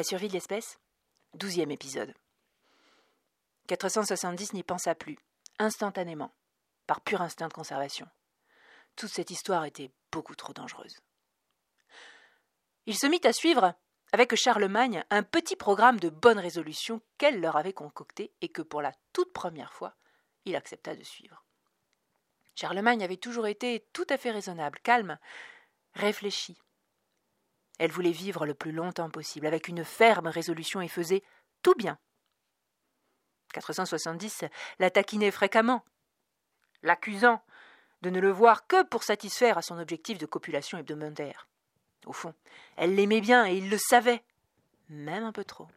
La survie de l'espèce? Douzième épisode. 470 n'y pensa plus, instantanément, par pur instinct de conservation. Toute cette histoire était beaucoup trop dangereuse. Il se mit à suivre, avec Charlemagne, un petit programme de bonne résolution qu'elle leur avait concocté et que pour la toute première fois, il accepta de suivre. Charlemagne avait toujours été tout à fait raisonnable, calme, réfléchi. Elle voulait vivre le plus longtemps possible, avec une ferme résolution et faisait tout bien. 470 la taquinait fréquemment, l'accusant de ne le voir que pour satisfaire à son objectif de copulation hebdomadaire. Au fond, elle l'aimait bien et il le savait, même un peu trop.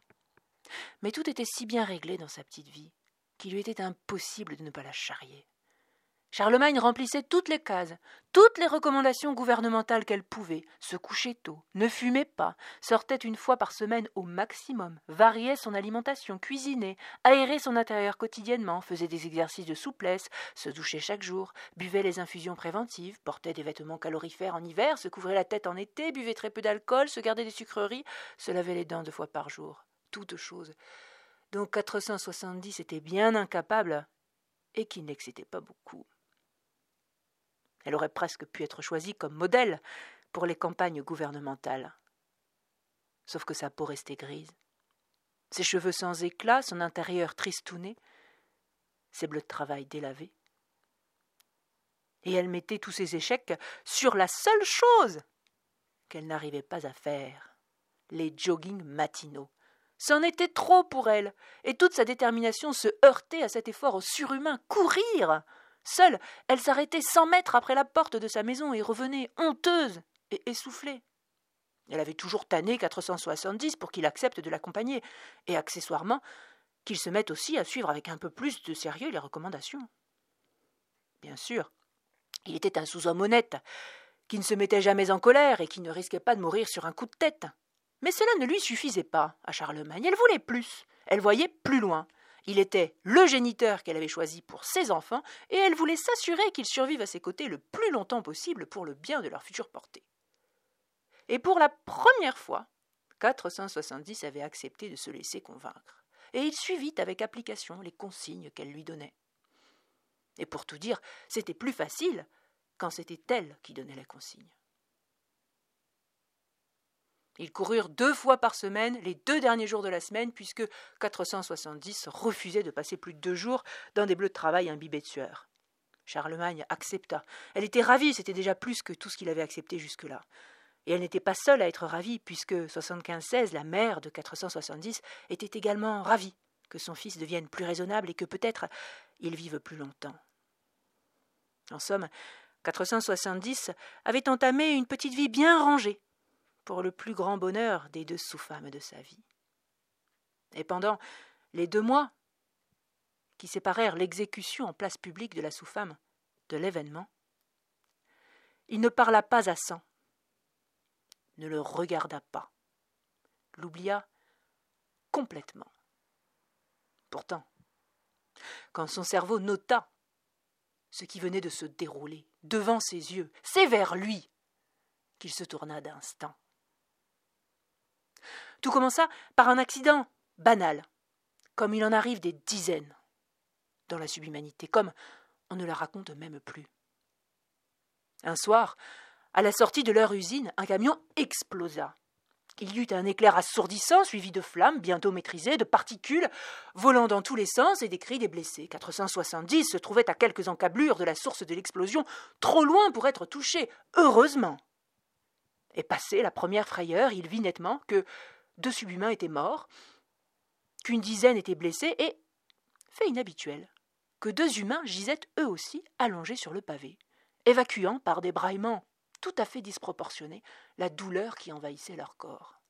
Mais tout était si bien réglé dans sa petite vie qu'il lui était impossible de ne pas la charrier. Charlemagne remplissait toutes les cases, toutes les recommandations gouvernementales qu'elle pouvait, se couchait tôt, ne fumait pas, sortait une fois par semaine au maximum, variait son alimentation, cuisinait, aérait son intérieur quotidiennement, faisait des exercices de souplesse, se douchait chaque jour, buvait les infusions préventives, portait des vêtements calorifères en hiver, se couvrait la tête en été, buvait très peu d'alcool, se gardait des sucreries, se lavait les dents deux fois par jour. Toutes choses dont 470 était bien incapable et qui n'excitait pas beaucoup. Elle aurait presque pu être choisie comme modèle pour les campagnes gouvernementales. Sauf que sa peau restait grise, ses cheveux sans éclat, son intérieur tristouné, ses bleus de travail délavés. Et elle mettait tous ses échecs sur la seule chose qu'elle n'arrivait pas à faire les joggings matinaux. C'en était trop pour elle, et toute sa détermination se heurtait à cet effort surhumain courir Seule, elle s'arrêtait cent mètres après la porte de sa maison et revenait honteuse et essoufflée. Elle avait toujours tanné 470 pour qu'il accepte de l'accompagner, et accessoirement qu'il se mette aussi à suivre avec un peu plus de sérieux les recommandations. Bien sûr, il était un sous-homme honnête, qui ne se mettait jamais en colère et qui ne risquait pas de mourir sur un coup de tête. Mais cela ne lui suffisait pas à Charlemagne. Elle voulait plus. Elle voyait plus loin. Il était le géniteur qu'elle avait choisi pour ses enfants, et elle voulait s'assurer qu'ils survivent à ses côtés le plus longtemps possible pour le bien de leur future portée. Et pour la première fois, 470 avait accepté de se laisser convaincre, et il suivit avec application les consignes qu'elle lui donnait. Et pour tout dire, c'était plus facile quand c'était elle qui donnait les consignes. Ils coururent deux fois par semaine, les deux derniers jours de la semaine, puisque 470 refusait de passer plus de deux jours dans des bleus de travail imbibés de sueur. Charlemagne accepta. Elle était ravie, c'était déjà plus que tout ce qu'il avait accepté jusque-là. Et elle n'était pas seule à être ravie, puisque 75-16, la mère de 470, était également ravie que son fils devienne plus raisonnable et que peut-être il vive plus longtemps. En somme, 470 avait entamé une petite vie bien rangée, pour le plus grand bonheur des deux sous-femmes de sa vie. Et pendant les deux mois qui séparèrent l'exécution en place publique de la sous-femme de l'événement, il ne parla pas à sang, ne le regarda pas, l'oublia complètement. Pourtant, quand son cerveau nota ce qui venait de se dérouler devant ses yeux, c'est vers lui qu'il se tourna d'instant. Tout commença par un accident banal, comme il en arrive des dizaines dans la subhumanité, comme on ne la raconte même plus. Un soir, à la sortie de leur usine, un camion explosa. Il y eut un éclair assourdissant, suivi de flammes bientôt maîtrisées, de particules volant dans tous les sens et des cris des blessés. 470 se trouvaient à quelques encablures de la source de l'explosion, trop loin pour être touchés, heureusement. Et passé la première frayeur, il vit nettement que deux subhumains étaient morts, qu'une dizaine étaient blessés et, fait inhabituel, que deux humains gisaient eux aussi allongés sur le pavé, évacuant par des braillements tout à fait disproportionnés la douleur qui envahissait leur corps.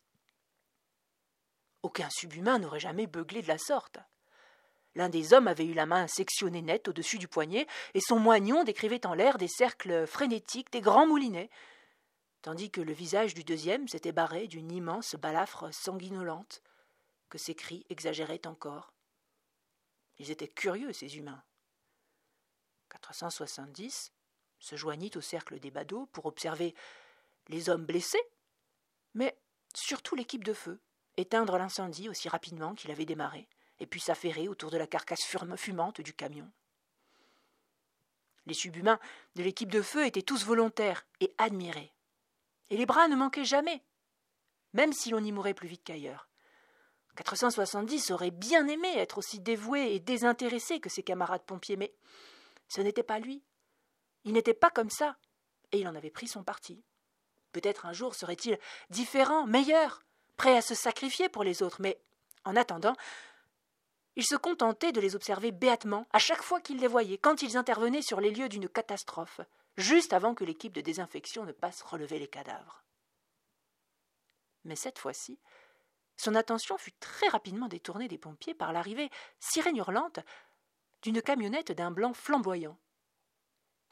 Aucun subhumain n'aurait jamais beuglé de la sorte. L'un des hommes avait eu la main sectionnée nette au-dessus du poignet, et son moignon décrivait en l'air des cercles frénétiques, des grands moulinets, tandis que le visage du deuxième s'était barré d'une immense balafre sanguinolente, que ses cris exagéraient encore. Ils étaient curieux, ces humains. 470 se joignit au cercle des badauds pour observer les hommes blessés, mais surtout l'équipe de feu, éteindre l'incendie aussi rapidement qu'il avait démarré, et puis s'affairer autour de la carcasse fumante du camion. Les subhumains de l'équipe de feu étaient tous volontaires et admirés. Et les bras ne manquaient jamais, même si l'on y mourait plus vite qu'ailleurs. 470 aurait bien aimé être aussi dévoué et désintéressé que ses camarades pompiers, mais ce n'était pas lui. Il n'était pas comme ça, et il en avait pris son parti. Peut-être un jour serait-il différent, meilleur, prêt à se sacrifier pour les autres, mais en attendant, il se contentait de les observer béatement à chaque fois qu'il les voyait, quand ils intervenaient sur les lieux d'une catastrophe, juste avant que l'équipe de désinfection ne passe relever les cadavres. Mais cette fois-ci, son attention fut très rapidement détournée des pompiers par l'arrivée, sirène hurlante, d'une camionnette d'un blanc flamboyant,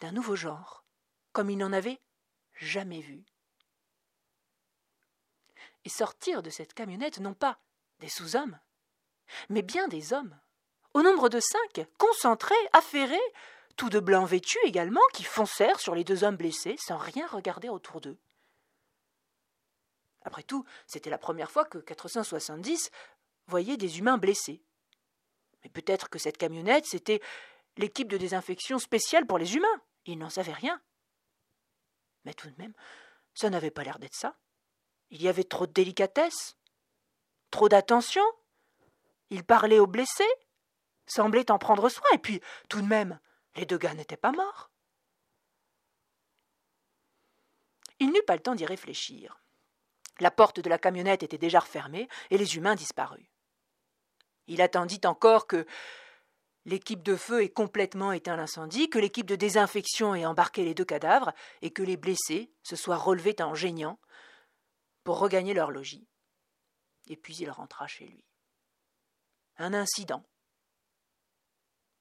d'un nouveau genre, comme il n'en avait jamais vu. Et sortir de cette camionnette non pas des sous-hommes, mais bien des hommes, au nombre de cinq, concentrés, affairés, tous de blanc vêtus également, qui foncèrent sur les deux hommes blessés sans rien regarder autour d'eux. Après tout, c'était la première fois que 470 voyait des humains blessés. Mais peut-être que cette camionnette, c'était l'équipe de désinfection spéciale pour les humains. Il n'en savait rien. Mais tout de même, ça n'avait pas l'air d'être ça. Il y avait trop de délicatesse, trop d'attention. Il parlait aux blessés, semblait en prendre soin, et puis, tout de même, les deux gars n'étaient pas morts. Il n'eut pas le temps d'y réfléchir. La porte de la camionnette était déjà refermée et les humains disparus. Il attendit encore que l'équipe de feu ait complètement éteint l'incendie, que l'équipe de désinfection ait embarqué les deux cadavres et que les blessés se soient relevés en geignant pour regagner leur logis. Et puis il rentra chez lui. Un incident,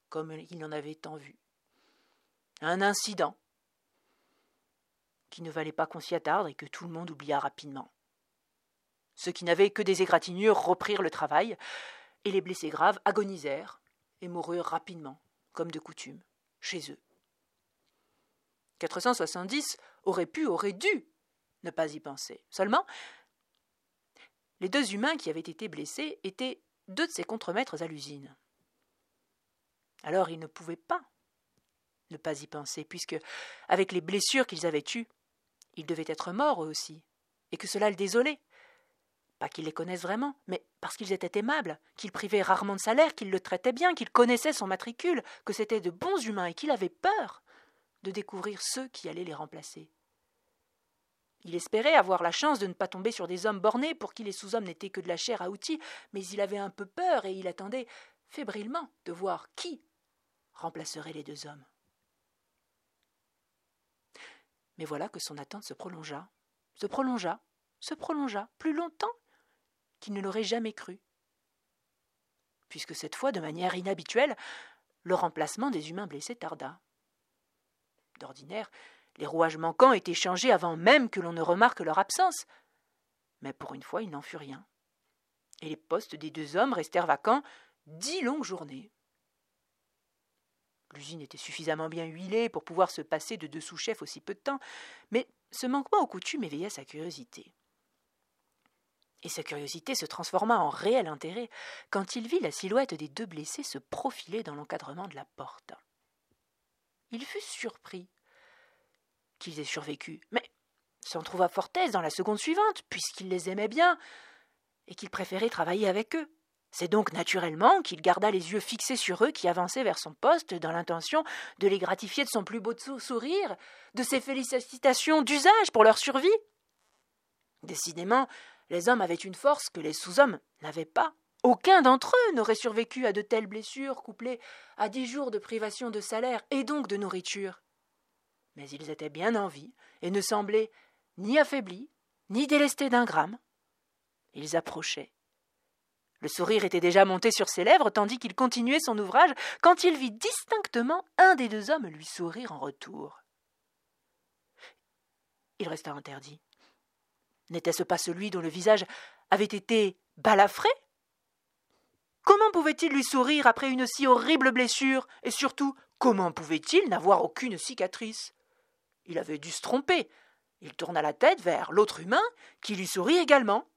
comme il en avait tant vu. Un incident qui ne valait pas qu'on s'y attarde et que tout le monde oublia rapidement. Ceux qui n'avaient que des égratignures reprirent le travail, et les blessés graves agonisèrent et moururent rapidement, comme de coutume, chez eux. 470 aurait pu, aurait dû ne pas y penser. Seulement, les deux humains qui avaient été blessés étaient deux de ses contremaîtres à l'usine. Alors ils ne pouvaient pas ne pas y penser, puisque, avec les blessures qu'ils avaient eues, ils devaient être morts eux aussi, et que cela le désolait. Pas qu'ils les connaissent vraiment, mais parce qu'ils étaient aimables, qu'ils privaient rarement de salaire, qu'ils le traitaient bien, qu'ils connaissaient son matricule, que c'étaient de bons humains et qu'il avait peur de découvrir ceux qui allaient les remplacer. Il espérait avoir la chance de ne pas tomber sur des hommes bornés pour qui les sous-hommes n'étaient que de la chair à outils, mais il avait un peu peur et il attendait fébrilement de voir qui remplacerait les deux hommes. Mais voilà que son attente se prolongea, se prolongea, se prolongea plus longtemps qu'il ne l'aurait jamais cru. Puisque cette fois, de manière inhabituelle, le remplacement des humains blessés tarda. D'ordinaire, les rouages manquants étaient changés avant même que l'on ne remarque leur absence. Mais pour une fois, il n'en fut rien. Et les postes des deux hommes restèrent vacants dix longues journées. L'usine était suffisamment bien huilée pour pouvoir se passer de deux sous-chefs aussi peu de temps, mais ce manquement aux coutumes éveilla sa curiosité et sa curiosité se transforma en réel intérêt quand il vit la silhouette des deux blessés se profiler dans l'encadrement de la porte. Il fut surpris qu'ils aient survécu, mais s'en trouva fort aise dans la seconde suivante, puisqu'il les aimait bien et qu'il préférait travailler avec eux. C'est donc naturellement qu'il garda les yeux fixés sur eux qui avançaient vers son poste dans l'intention de les gratifier de son plus beau sourire, de ses félicitations d'usage pour leur survie. Décidément, les hommes avaient une force que les sous-hommes n'avaient pas. Aucun d'entre eux n'aurait survécu à de telles blessures couplées à dix jours de privation de salaire et donc de nourriture. Mais ils étaient bien en vie et ne semblaient ni affaiblis, ni délestés d'un gramme. Ils approchaient. Le sourire était déjà monté sur ses lèvres tandis qu'il continuait son ouvrage quand il vit distinctement un des deux hommes lui sourire en retour. Il resta interdit. N'était-ce pas celui dont le visage avait été balafré? Comment pouvait-il lui sourire après une si horrible blessure? Et surtout, comment pouvait-il n'avoir aucune cicatrice? Il avait dû se tromper. Il tourna la tête vers l'autre humain, qui lui sourit également.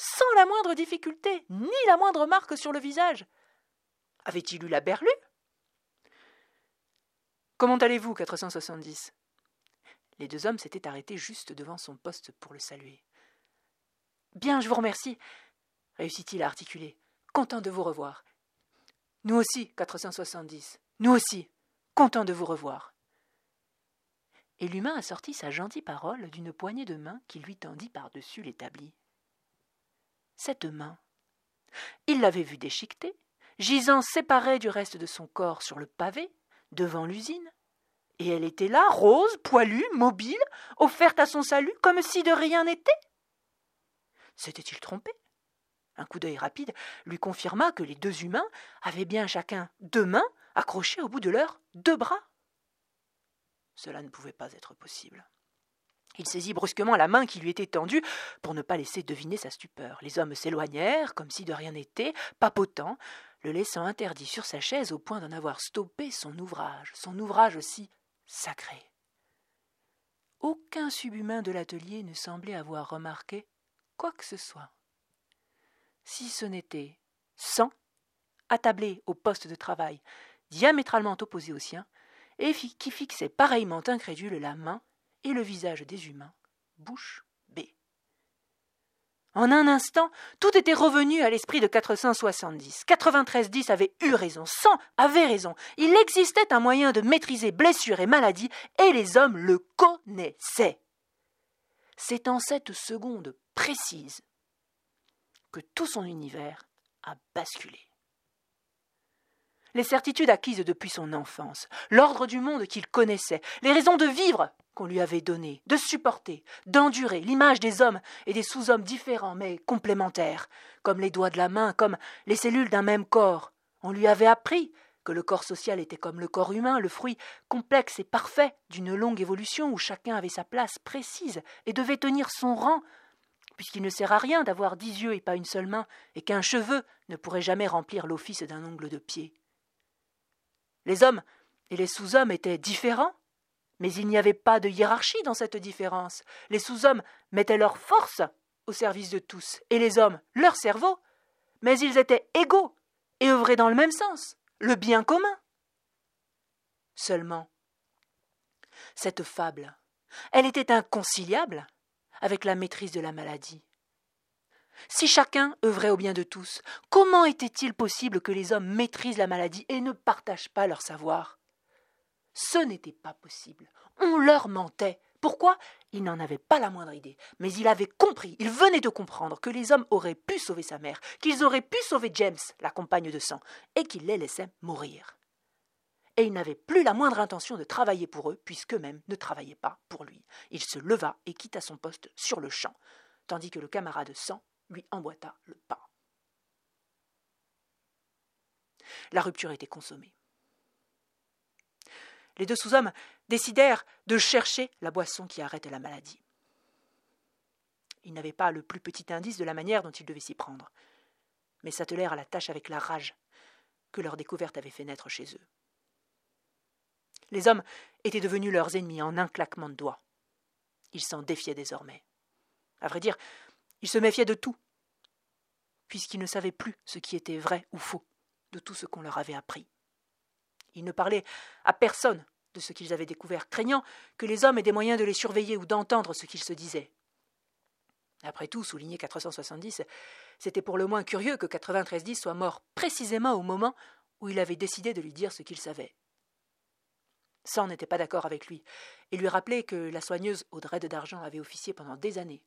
Sans la moindre difficulté, ni la moindre marque sur le visage. Avait-il eu la berlue? Comment allez-vous, 470 Les deux hommes s'étaient arrêtés juste devant son poste pour le saluer. Bien, je vous remercie, réussit-il à articuler. Content de vous revoir. Nous aussi, 470. Nous aussi. Content de vous revoir. Et l'humain a sorti sa gentille parole d'une poignée de main qui lui tendit par-dessus l'établi. Cette main, il l'avait vue déchiquetée, gisant séparée du reste de son corps sur le pavé, devant l'usine, et elle était là, rose, poilue, mobile, offerte à son salut, comme si de rien n'était. S'était-il trompé? Un coup d'œil rapide lui confirma que les deux humains avaient bien chacun deux mains accrochées au bout de leurs deux bras. Cela ne pouvait pas être possible. Il saisit brusquement la main qui lui était tendue pour ne pas laisser deviner sa stupeur. Les hommes s'éloignèrent, comme si de rien n'était, papotant, le laissant interdit sur sa chaise au point d'en avoir stoppé son ouvrage, son ouvrage aussi sacré. Aucun subhumain de l'atelier ne semblait avoir remarqué quoi que ce soit. Si ce n'était cent, attablé au poste de travail, diamétralement opposé au sien, et qui fixait pareillement incrédule la main et le visage des humains, bouche bée. En un instant, tout était revenu à l'esprit de 470. 93-10 avait eu raison, 100 avait raison. Il existait un moyen de maîtriser blessures et maladies, et les hommes le connaissaient. C'est en cette seconde précise que tout son univers a basculé. Les certitudes acquises depuis son enfance, l'ordre du monde qu'il connaissait, les raisons de vivre qu'on lui avait données, de supporter, d'endurer l'image des hommes et des sous-hommes différents mais complémentaires, comme les doigts de la main, comme les cellules d'un même corps. On lui avait appris que le corps social était comme le corps humain, le fruit complexe et parfait d'une longue évolution où chacun avait sa place précise et devait tenir son rang, puisqu'il ne sert à rien d'avoir dix yeux et pas une seule main, et qu'un cheveu ne pourrait jamais remplir l'office d'un ongle de pied. Les hommes et les sous-hommes étaient différents, mais il n'y avait pas de hiérarchie dans cette différence. Les sous-hommes mettaient leur force au service de tous, et les hommes leur cerveau, mais ils étaient égaux et œuvraient dans le même sens, le bien commun. Seulement, cette fable, elle était inconciliable avec la maîtrise de la maladie. Si chacun œuvrait au bien de tous, comment était-il possible que les hommes maîtrisent la maladie et ne partagent pas leur savoir? Ce n'était pas possible. On leur mentait. Pourquoi? Il n'en avait pas la moindre idée, mais il avait compris, il venait de comprendre que les hommes auraient pu sauver sa mère, qu'ils auraient pu sauver James, la compagne de sang, et qu'il les laissait mourir. Et il n'avait plus la moindre intention de travailler pour eux, puisqu'eux-mêmes ne travaillaient pas pour lui. Il se leva et quitta son poste sur le champ, tandis que le camarade sang lui emboîta le pas. La rupture était consommée. Les deux sous-hommes décidèrent de chercher la boisson qui arrête la maladie. Ils n'avaient pas le plus petit indice de la manière dont ils devaient s'y prendre, mais s'attelèrent à la tâche avec la rage que leur découverte avait fait naître chez eux. Les hommes étaient devenus leurs ennemis en un claquement de doigts. Ils s'en défiaient désormais. À vrai dire, ils se méfiaient de tout, puisqu'ils ne savaient plus ce qui était vrai ou faux de tout ce qu'on leur avait appris. Ils ne parlaient à personne de ce qu'ils avaient découvert, craignant que les hommes aient des moyens de les surveiller ou d'entendre ce qu'ils se disaient. Après tout, souligné 470, c'était pour le moins curieux que 9310 soit mort précisément au moment où il avait décidé de lui dire ce qu'il savait. Sam n'était pas d'accord avec lui, et lui rappelait que la soigneuse Audrey de d'Argent avait officié pendant des années,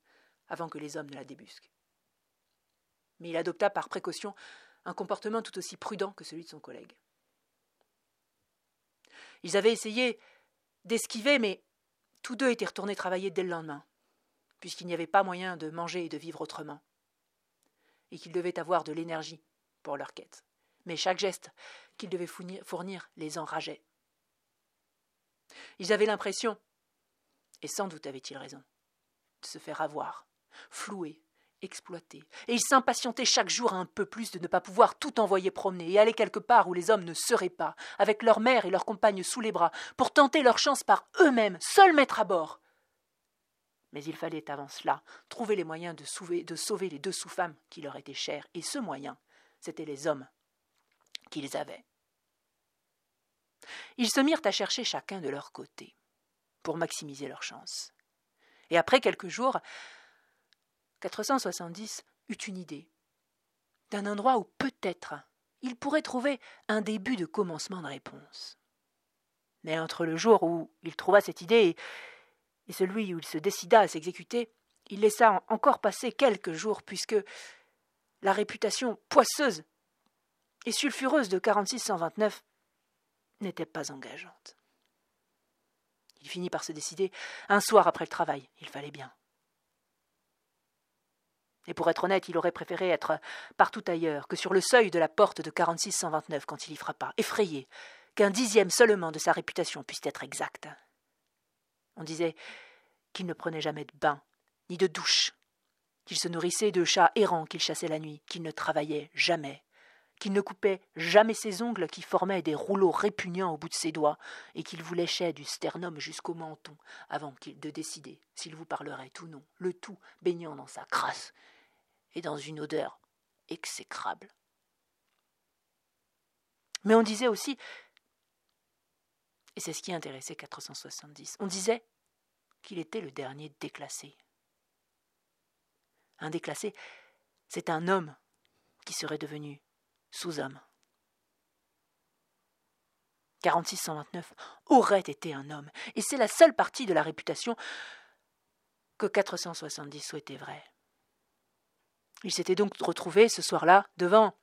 avant que les hommes ne la débusquent. Mais il adopta par précaution un comportement tout aussi prudent que celui de son collègue. Ils avaient essayé d'esquiver, mais tous deux étaient retournés travailler dès le lendemain, puisqu'il n'y avait pas moyen de manger et de vivre autrement, et qu'ils devaient avoir de l'énergie pour leur quête. Mais chaque geste qu'ils devaient fournir les enrageait. Ils avaient l'impression, et sans doute avaient-ils raison, de se faire avoir, flouer, exploiter, et ils s'impatientaient chaque jour un peu plus de ne pas pouvoir tout envoyer promener et aller quelque part où les hommes ne seraient pas, avec leur mère et leurs compagnes sous les bras, pour tenter leur chance par eux-mêmes, seuls mettre à bord. Mais il fallait avant cela trouver les moyens de sauver, les deux sous-femmes qui leur étaient chères, et ce moyen, c'étaient les hommes qu'ils avaient. Ils se mirent à chercher chacun de leur côté, pour maximiser leurs chances. Et après quelques jours, 470 eut une idée d'un endroit où peut-être il pourrait trouver un début de commencement de réponse. Mais entre le jour où il trouva cette idée et celui où il se décida à s'exécuter, il laissa encore passer quelques jours, puisque la réputation poisseuse et sulfureuse de 4629 n'était pas engageante. Il finit par se décider un soir après le travail, il fallait bien. Et pour être honnête, il aurait préféré être partout ailleurs que sur le seuil de la porte de 4629 quand il y frappa, effrayé qu'un dixième seulement de sa réputation puisse être exact. On disait qu'il ne prenait jamais de bain, ni de douche, qu'il se nourrissait de chats errants qu'il chassait la nuit, qu'il ne travaillait jamais, qu'il ne coupait jamais ses ongles qui formaient des rouleaux répugnants au bout de ses doigts, et qu'il vous léchait du sternum jusqu'au menton avant de décider s'il vous parlerait ou non, le tout baignant dans sa crasse et dans une odeur exécrable. Mais on disait aussi, et c'est ce qui intéressait 470, on disait qu'il était le dernier déclassé. Un déclassé, c'est un homme qui serait devenu sous-homme. 4629 aurait été un homme, et c'est la seule partie de la réputation que 470 souhaitait vraie. Il s'était donc retrouvé ce soir-là devant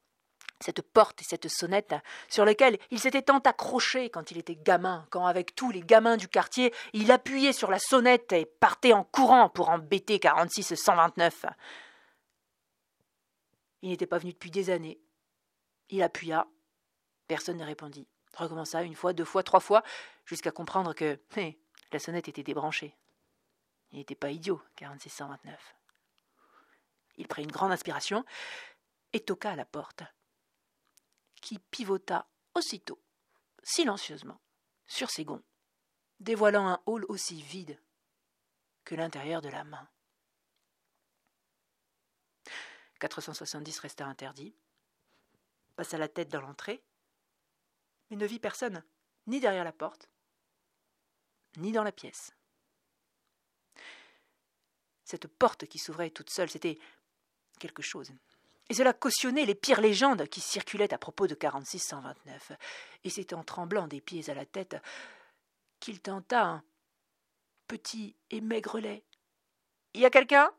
cette porte et cette sonnette sur lesquelles il s'était tant accroché quand il était gamin, quand avec tous les gamins du quartier, il appuyait sur la sonnette et partait en courant pour embêter 46 129. Il n'était pas venu depuis des années. Il appuya. Personne ne répondit. Recommença une fois, deux fois, trois fois, jusqu'à comprendre que la sonnette était débranchée. Il n'était pas idiot, 46 129. Il prit une grande inspiration et toqua à la porte, qui pivota aussitôt, silencieusement, sur ses gonds, dévoilant un hall aussi vide que l'intérieur de la main. 470 resta interdit, passa la tête dans l'entrée, mais ne vit personne, ni derrière la porte, ni dans la pièce. Cette porte qui s'ouvrait toute seule, c'était quelque chose. Et cela cautionnait les pires légendes qui circulaient à propos de 4629. Et c'est en tremblant des pieds à la tête qu'il tenta un petit et maigre lait. Y a quelqu'un?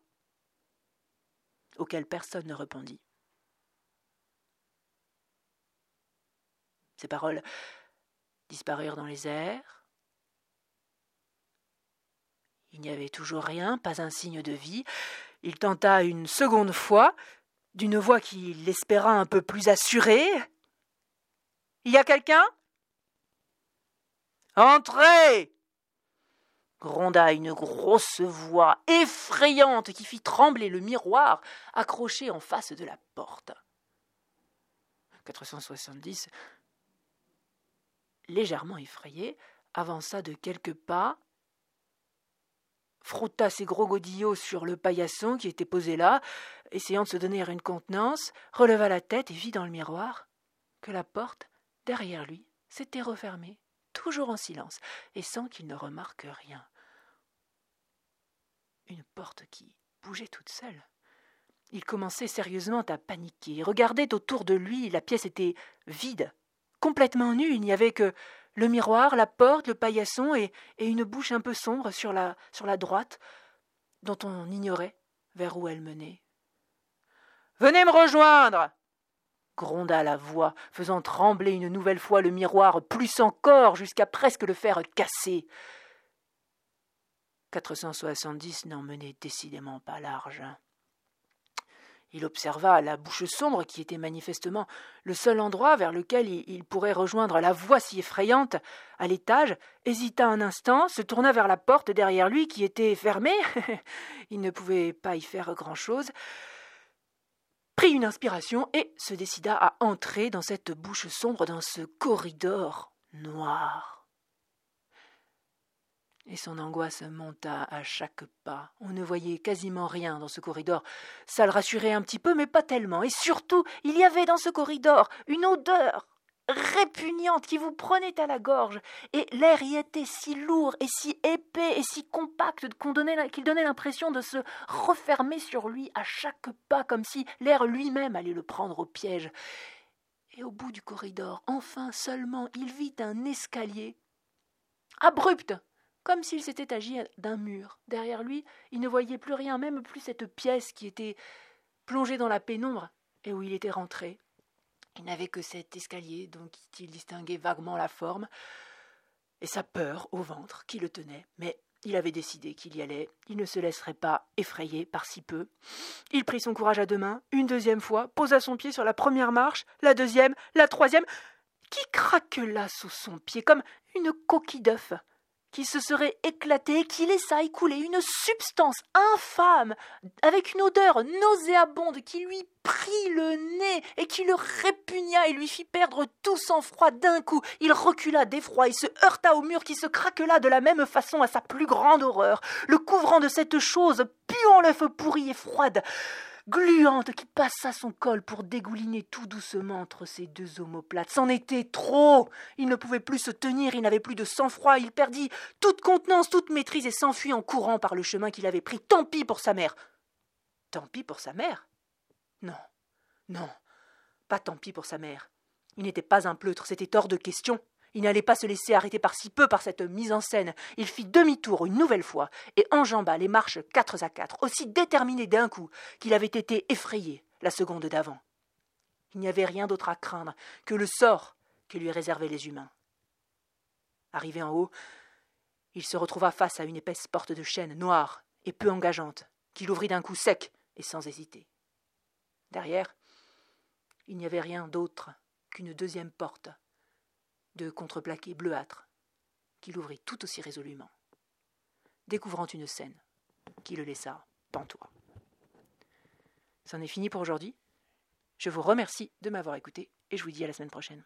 Auquel personne ne répondit. Ces paroles disparurent dans les airs. Il n'y avait toujours rien, pas un signe de vie. Il tenta une seconde fois, d'une voix qui l'espéra un peu plus assurée. Y a quelqu'un? Entrez gronda une grosse voix effrayante qui fit trembler le miroir accroché en face de la porte. 470, légèrement effrayé, avança de quelques pas frotta ses gros godillots sur le paillasson qui était posé là, essayant de se donner une contenance, releva la tête et vit dans le miroir que la porte, derrière lui, s'était refermée, toujours en silence, et sans qu'il ne remarque rien. Une porte qui bougeait toute seule. Il commençait sérieusement à paniquer, regardait autour de lui, la pièce était vide, complètement nue, il n'y avait que le miroir, la porte, le paillasson et, une bouche un peu sombre sur la, sur la droite, dont on ignorait vers où elle menait. Venez me rejoindre gronda la voix, faisant trembler une nouvelle fois le miroir, plus encore, jusqu'à presque le faire casser. 470 n'en menait décidément pas large. Il observa la bouche sombre qui était manifestement le seul endroit vers lequel il pourrait rejoindre la voix si effrayante à l'étage, hésita un instant, se tourna vers la porte derrière lui qui était fermée. il ne pouvait pas y faire grand-chose. Prit une inspiration et se décida à entrer dans cette bouche sombre, dans ce corridor noir. Et son angoisse monta à chaque pas. On ne voyait quasiment rien dans ce corridor. Ça le rassurait un petit peu, mais pas tellement. Et surtout, il y avait dans ce corridor une odeur répugnante qui vous prenait à la gorge, et l'air y était si lourd et si épais et si compact qu'il donnait, l'impression de se refermer sur lui à chaque pas, comme si l'air lui-même allait le prendre au piège. Et au bout du corridor, enfin seulement, il vit un escalier abrupt, comme s'il s'était agi d'un mur. Derrière lui, il ne voyait plus rien, même plus cette pièce qui était plongée dans la pénombre et où il était rentré. Il n'avait que cet escalier dont il distinguait vaguement la forme, et sa peur au ventre qui le tenait, mais il avait décidé qu'il y allait, il ne se laisserait pas effrayer par si peu. Il prit son courage à deux mains, une deuxième fois, posa son pied sur la première marche, la deuxième, la troisième, qui craquela sous son pied comme une coquille d'œuf? Qui se serait éclaté et qui laissa écouler une substance infâme, avec une odeur nauséabonde qui lui prit le nez et qui le répugna et lui fit perdre tout sang-froid d'un coup. Il recula d'effroi et se heurta au mur qui se craquela de la même façon à sa plus grande horreur, le couvrant de cette chose puant l'œuf pourri et froide gluante qui passa son col pour dégouliner tout doucement entre ses deux omoplates. C'en était trop. Il ne pouvait plus se tenir, il n'avait plus de sang-froid, il perdit toute contenance, toute maîtrise et s'enfuit en courant par le chemin qu'il avait pris. Tant pis pour sa mère. Tant pis pour sa mère? Non, non, pas tant pis pour sa mère. Il n'était pas un pleutre, c'était hors de question. Il n'allait pas se laisser arrêter par si peu par cette mise en scène. Il fit demi-tour une nouvelle fois et enjamba les marches quatre à quatre, aussi déterminé d'un coup qu'il avait été effrayé la seconde d'avant. Il n'y avait rien d'autre à craindre que le sort que lui réservaient les humains. Arrivé en haut, il se retrouva face à une épaisse porte de chêne noire et peu engageante, qu'il ouvrit d'un coup sec et sans hésiter. Derrière, il n'y avait rien d'autre qu'une deuxième porte, de contreplaqué bleuâtre, qu'il ouvrit tout aussi résolument, découvrant une scène qui le laissa pantois. C'en est fini pour aujourd'hui. Je vous remercie de m'avoir écouté et je vous dis à la semaine prochaine.